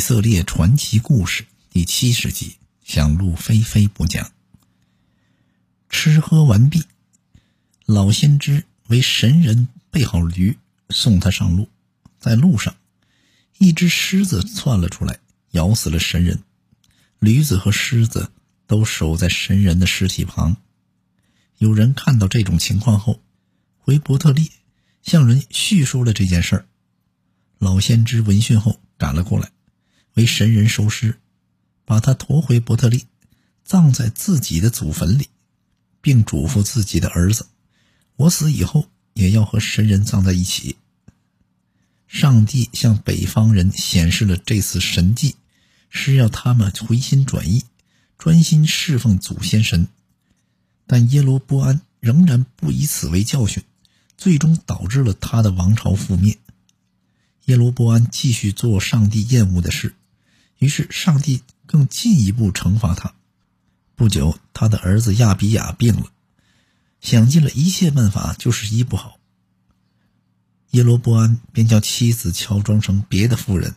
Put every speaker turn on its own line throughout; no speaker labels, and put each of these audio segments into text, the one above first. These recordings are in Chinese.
以色列传奇故事第七十集，想入非非不讲。吃喝完毕，老先知为神人备好驴，送他上路。在路上，一只狮子窜了出来，咬死了神人。驴子和狮子都守在神人的尸体旁。有人看到这种情况后，回伯特利向人叙述了这件事。老先知闻讯后赶了过来。为神人收尸，把他驮回伯特利，葬在自己的祖坟里，并嘱咐自己的儿子：“我死以后也要和神人葬在一起。”上帝向北方人显示了这次神迹，是要他们回心转意，专心侍奉祖先神。但耶罗波安仍然不以此为教训，最终导致了他的王朝覆灭。耶罗波安继续做上帝厌恶的事。于是，上帝更进一步惩罚他。不久，他的儿子亚比亚病了，想尽了一切办法，就是医不好。耶罗波安便叫妻子乔装成别的妇人，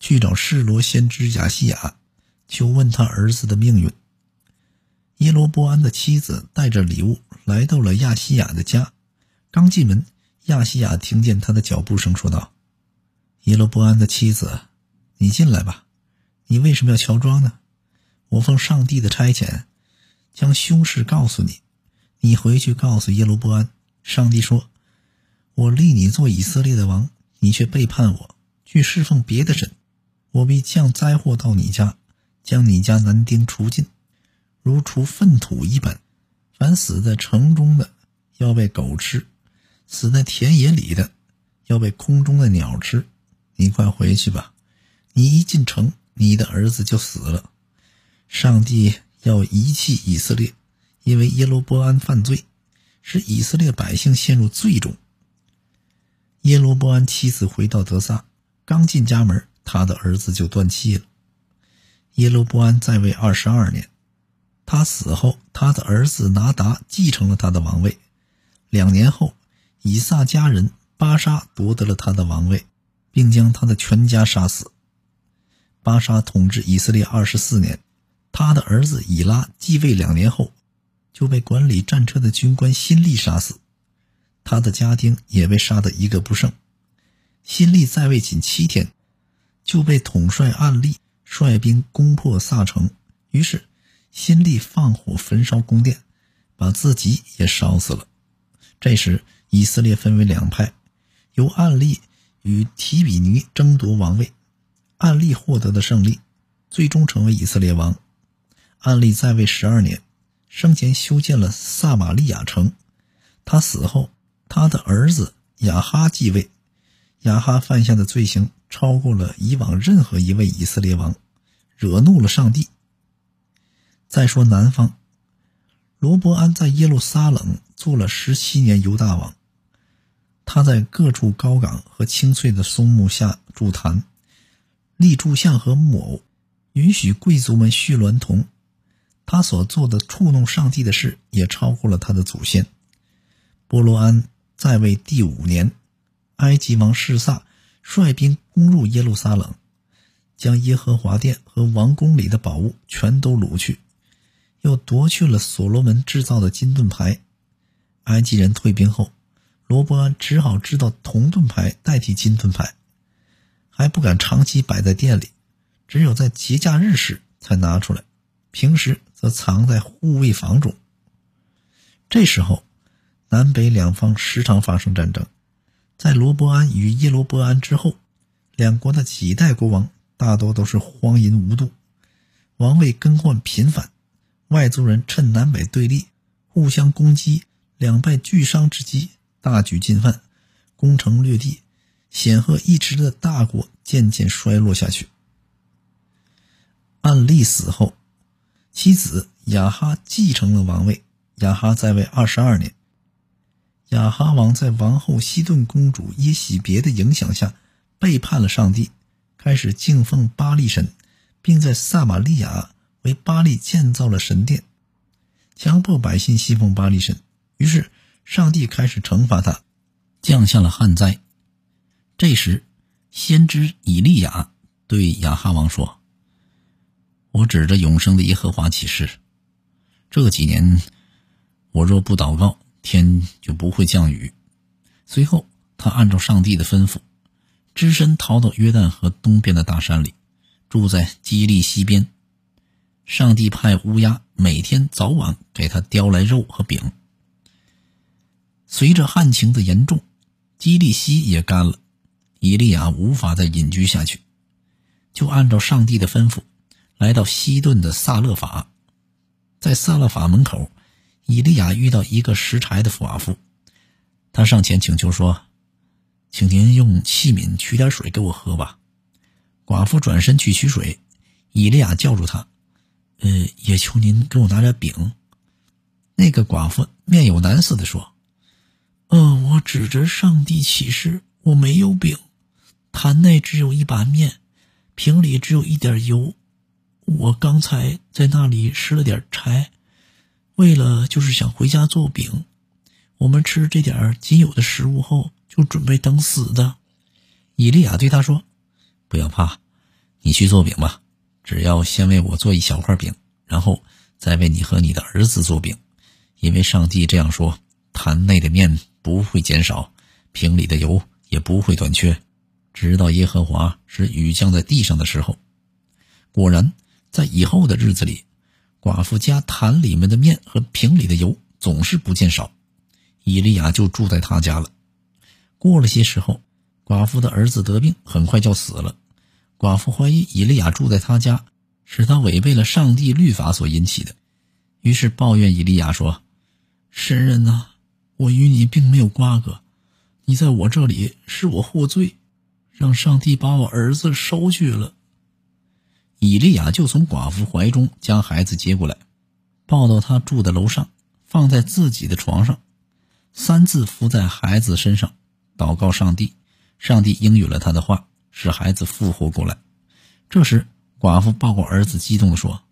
去找示罗先知亚西亚，求问他儿子的命运。耶罗波安的妻子带着礼物来到了亚西亚的家，刚进门，亚西亚听见他的脚步声，说道：“耶罗波安的妻子，你进来吧。”你为什么要乔装呢？我奉上帝的差遣，将凶事告诉你。你回去告诉耶罗波安，上帝说：“我立你做以色列的王，你却背叛我，去侍奉别的神。我必降灾祸到你家，将你家男丁除尽，如除粪土一般。凡死在城中的，要被狗吃；死在田野里的，要被空中的鸟吃。你快回去吧！你一进城。”你的儿子就死了，上帝要遗弃以色列，因为耶罗波安犯罪，使以色列百姓陷入罪中。耶罗波安妻子回到德萨，刚进家门，他的儿子就断气了。耶罗波安在位二十二年，他死后，他的儿子拿达继承了他的王位。两年后，以撒家人巴沙夺得了他的王位，并将他的全家杀死。巴沙统治以色列二十四年，他的儿子以拉继位两年后，就被管理战车的军官辛利杀死，他的家丁也被杀得一个不剩。辛利在位仅七天，就被统帅暗利率兵攻破萨城，于是辛利放火焚烧宫殿，把自己也烧死了。这时以色列分为两派，由暗利与提比尼争夺王位。暗利获得的胜利，最终成为以色列王。暗利在位十二年，生前修建了撒玛利亚城。他死后，他的儿子雅哈继位。雅哈犯下的罪行超过了以往任何一位以色列王，惹怒了上帝。再说南方，罗伯安在耶路撒冷做了十七年犹大王。他在各处高岗和青翠的松木下筑坛。立柱像和木偶，允许贵族们续娈童。他所做的触弄上帝的事，也超过了他的祖先。波罗安在位第五年，埃及王示萨率兵攻入耶路撒冷，将耶和华殿和王宫里的宝物全都掳去，又夺去了所罗门制造的金盾牌。埃及人退兵后，罗伯安只好制造铜盾牌代替金盾牌。还不敢长期摆在店里，只有在节假日时才拿出来，平时则藏在护卫房中。这时候，南北两方时常发生战争。在罗伯安与耶罗伯安之后，两国的几代国王大多都是荒淫无度，王位更换频繁，外族人趁南北对立、互相攻击、两败俱伤之机，大举进犯，攻城略地。显赫一时的大国渐渐衰落下去。暗利死后，妻子雅哈继承了王位。雅哈在位二十二年。雅哈王在王后西顿公主耶喜别的影响下，背叛了上帝，开始敬奉巴利神，并在撒玛利亚为巴利建造了神殿，强迫百姓信奉巴利神。于是，上帝开始惩罚他，降下了旱灾。这时，先知以利亚对亚哈王说：“我指着永生的耶和华起誓，这几年我若不祷告，天就不会降雨。”随后，他按照上帝的吩咐，只身逃到约旦河东边的大山里，住在基利西边。上帝派乌鸦每天早晚给他叼来肉和饼。随着旱情的严重，基利西也干了，以利亚无法再隐居下去，就按照上帝的吩咐，来到西顿的萨勒法。在萨勒法门口，以利亚遇到一个拾柴的寡妇。他上前请求说：“请您用器皿取点水给我喝吧。”寡妇转身去取水，以利亚叫住他：“呃，也求您给我拿点饼。”那个寡妇面有难色地说：“嗯，我指着上帝起誓，我没有饼，坛内只有一把面，瓶里只有一点油。我刚才在那里拾了点柴，为了就是想回家做饼。”我们吃这点仅有的食物后，就准备等死的。以利亚对他说：“不要怕，你去做饼吧。只要先为我做一小块饼，然后再为你和你的儿子做饼，因为上帝这样说：坛内的面不会减少，瓶里的油也不会短缺，直到耶和华使雨降在地上的时候。”果然，在以后的日子里，寡妇家坛里面的面和瓶里的油总是不见少。以利亚就住在他家了。过了些时候，寡妇的儿子得病，很快就死了。寡妇怀疑以利亚住在他家，是他违背了上帝律法所引起的，于是抱怨以利亚说：“神人呐，我与你并没有瓜葛，你在我这里使我获罪，让上帝把我儿子收去了。”以利亚就从寡妇怀中将孩子接过来，抱到他住的楼上，放在自己的床上。三字伏在孩子身上，祷告上帝，上帝应允了他的话，使孩子复活过来。这时，寡妇抱过儿子，激动地说：“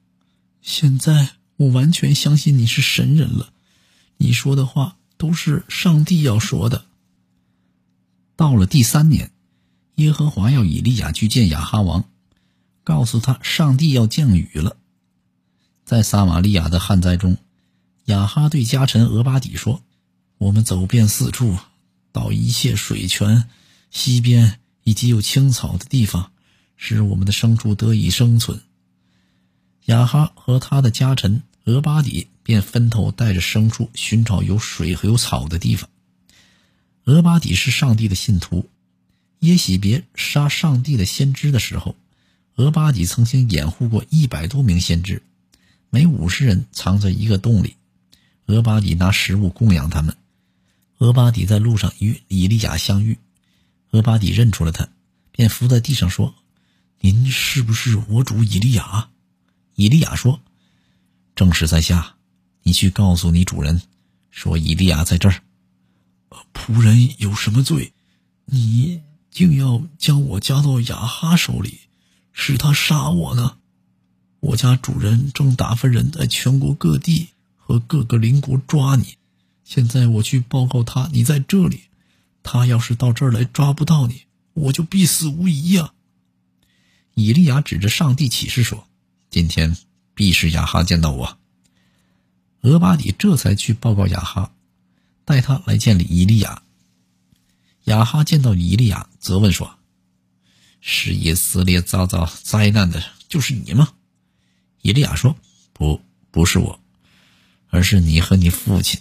现在我完全相信你是神人了，你说的话都是上帝要说的。”到了第三年，耶和华要以利亚去见亚哈王，告诉他上帝要降雨了。在撒玛利亚的旱灾中，亚哈对家臣俄巴底说。我们走遍四处，到一切水泉、溪边以及有青草的地方，使我们的牲畜得以生存。雅哈和他的家臣俄巴底便分头带着牲畜寻找有水和有草的地方。俄巴底是上帝的信徒，耶喜别杀上帝的先知的时候，俄巴底曾经掩护过一百多名先知，每五十人藏在一个洞里，俄巴底拿食物供养他们。俄巴底在路上与以利亚相遇，俄巴底认出了他，便伏在地上说：“您是不是我主以利亚？”以利亚说：“正是在下，你去告诉你主人，说以利亚在这儿。仆人有什么罪？你竟要将我交到雅哈手里，使他杀我呢？我家主人正打发人在全国各地和各个邻国抓你。”现在我去报告他，你在这里。他要是到这儿来抓不到你，我就必死无疑呀。以利亚指着上帝起誓说：“今天必是雅哈见到我。”俄巴底这才去报告雅哈，带他来见以利亚。亚哈见到以利亚，责问说：“是以色列遭到灾难的，就是你吗？”以利亚说：“不，不是我，而是你和你父亲。”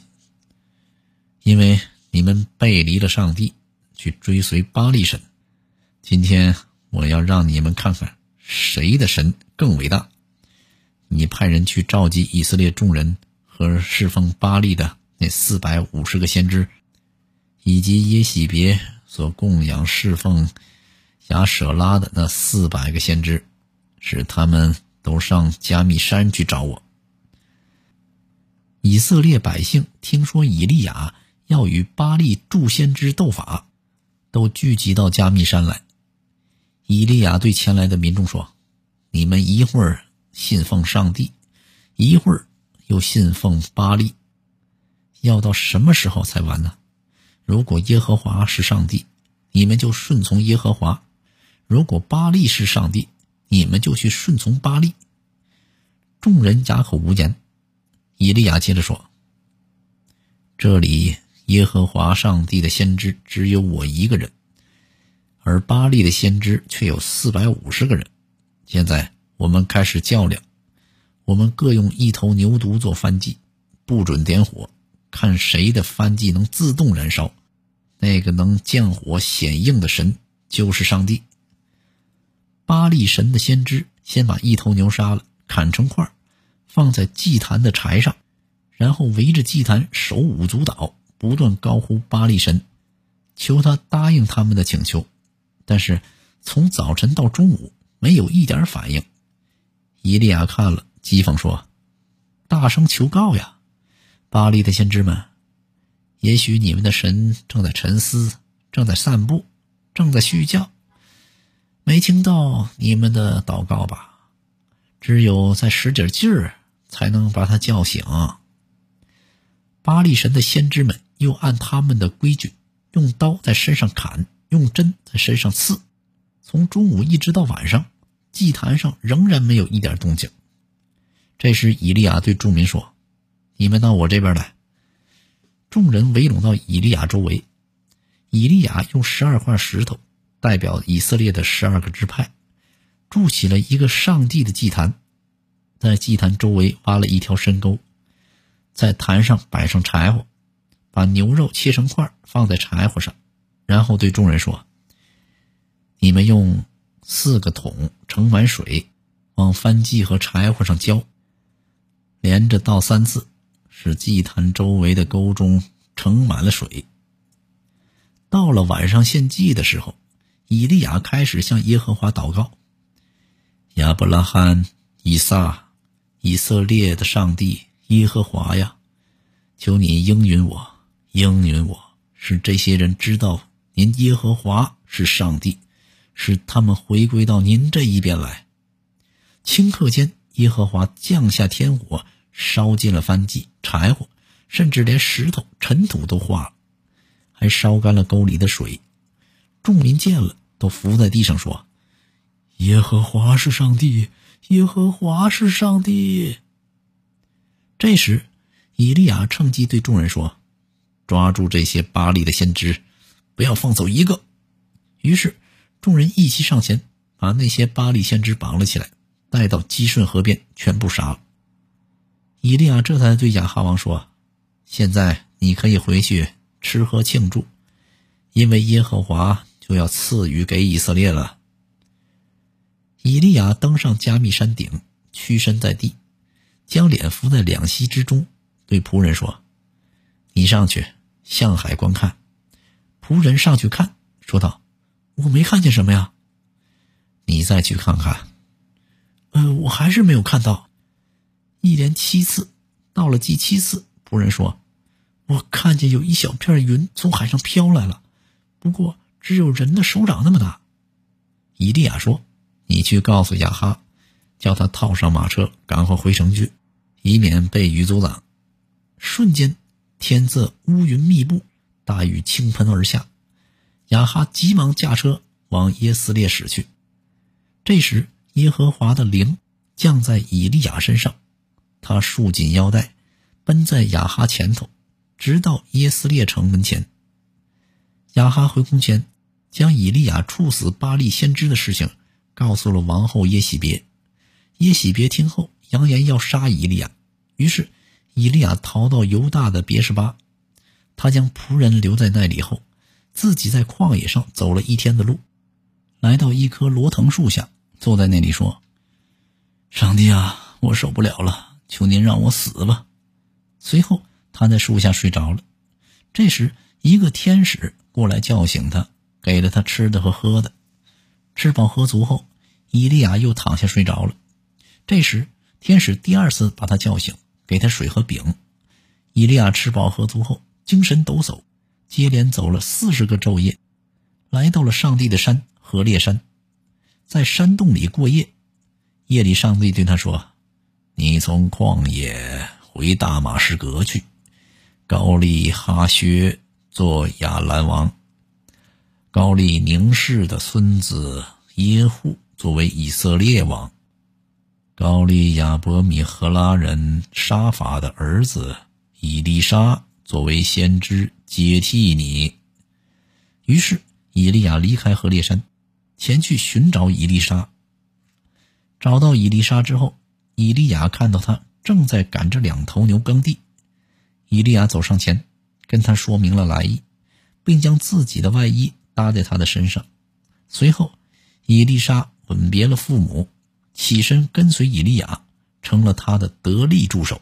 因为你们背离了上帝，去追随巴利神，今天我要让你们看看谁的神更伟大。你派人去召集以色列众人和侍奉巴利的那四百五十个先知，以及耶喜别所供养侍奉亚舍拉的那四百个先知，使他们都上加密山去找我。以色列百姓听说以利亚。要与巴利祝先知斗法，都聚集到加密山来。以利亚对前来的民众说：“你们一会儿信奉上帝，一会儿又信奉巴利，要到什么时候才完呢？如果耶和华是上帝，你们就顺从耶和华；如果巴利是上帝，你们就去顺从巴利。”众人哑口无言。以利亚接着说：“这里耶和华上帝的先知只有我一个人，而巴利的先知却有四百五十个人。现在我们开始较量，我们各用一头牛犊做燔祭，不准点火，看谁的燔祭能自动燃烧。那个能降火显应的神就是上帝。巴利神的先知先把一头牛杀了，砍成块。”放在祭坛的柴上，然后围着祭坛手舞足蹈，不断高呼巴力神，求他答应他们的请求。但是从早晨到中午，没有一点反应。伊利亚看了，讥讽说：“大声求告呀，巴利的先知们！也许你们的神正在沉思，正在散步，正在睡觉，没听到你们的祷告吧？只有再使点劲儿。”才能把他叫醒。巴黎神的先知们又按他们的规矩，用刀在身上砍，用针在身上刺。从中午一直到晚上，祭坛上仍然没有一点动静。这时，以利亚对众民说：“你们到我这边来。”众人围拢到以利亚周围。以利亚用十二块石头，代表以色列的十二个支派，筑起了一个上帝的祭坛。在祭坛周围挖了一条深沟，在坛上摆上柴火，把牛肉切成块放在柴火上，然后对众人说：“你们用四个桶盛满水，往燔祭和柴火上浇，连着倒三次，使祭坛周围的沟中盛满了水。”到了晚上献祭的时候，以利亚开始向耶和华祷告：“亚伯拉罕、以撒。”以色列的上帝耶和华呀，求你应允我，应允我，使这些人知道您耶和华是上帝，使他们回归到您这一边来。顷刻间，耶和华降下天火，烧尽了燔祭、柴火，甚至连石头、尘土都化了，还烧干了沟里的水。众民见了，都伏在地上说：“耶和华是上帝。”耶和华是上帝。这时，以利亚趁机对众人说：“抓住这些巴利的先知，不要放走一个。”于是，众人一起上前，把那些巴利先知绑了起来，带到基顺河边，全部杀了。以利亚这才对亚哈王说：“现在你可以回去吃喝庆祝，因为耶和华就要赐予给以色列了。”以利亚登上加密山顶，屈身在地，将脸伏在两膝之中，对仆人说：“你上去向海观看。”仆人上去看，说道：“我没看见什么呀。”你再去看看。呃，我还是没有看到。一连七次，到了第七次，仆人说：“我看见有一小片云从海上飘来了，不过只有人的手掌那么大。”以利亚说。你去告诉亚哈，叫他套上马车，赶快回城去，以免被雨阻挡。瞬间，天色乌云密布，大雨倾盆而下。亚哈急忙驾车往耶斯列驶去。这时，耶和华的灵降在以利亚身上，他束紧腰带，奔在雅哈前头，直到耶斯列城门前。雅哈回宫前，将以利亚处死巴利先知的事情。告诉了王后耶喜别，耶喜别听后扬言要杀以利亚，于是以利亚逃到犹大的别是巴，他将仆人留在那里后，自己在旷野上走了一天的路，来到一棵罗藤树下，坐在那里说：“上帝啊，我受不了了，求您让我死吧。”随后他在树下睡着了。这时一个天使过来叫醒他，给了他吃的和喝的。吃饱喝足后，伊利亚又躺下睡着了。这时，天使第二次把他叫醒，给他水和饼。伊利亚吃饱喝足后，精神抖擞，接连走了四十个昼夜，来到了上帝的山和烈山，在山洞里过夜。夜里，上帝对他说：“你从旷野回大马士革去，高丽哈薛做亚兰王。”高丽宁氏的孙子耶户作为以色列王，高利亚伯米赫拉人沙法的儿子伊丽莎作为先知接替你。于是，以利亚离开河烈山，前去寻找伊丽莎。找到伊丽莎之后，伊利亚看到他正在赶着两头牛耕地。伊利亚走上前，跟他说明了来意，并将自己的外衣搭在他的身上。随后，伊丽莎吻别了父母，起身跟随伊利亚，成了他的得力助手。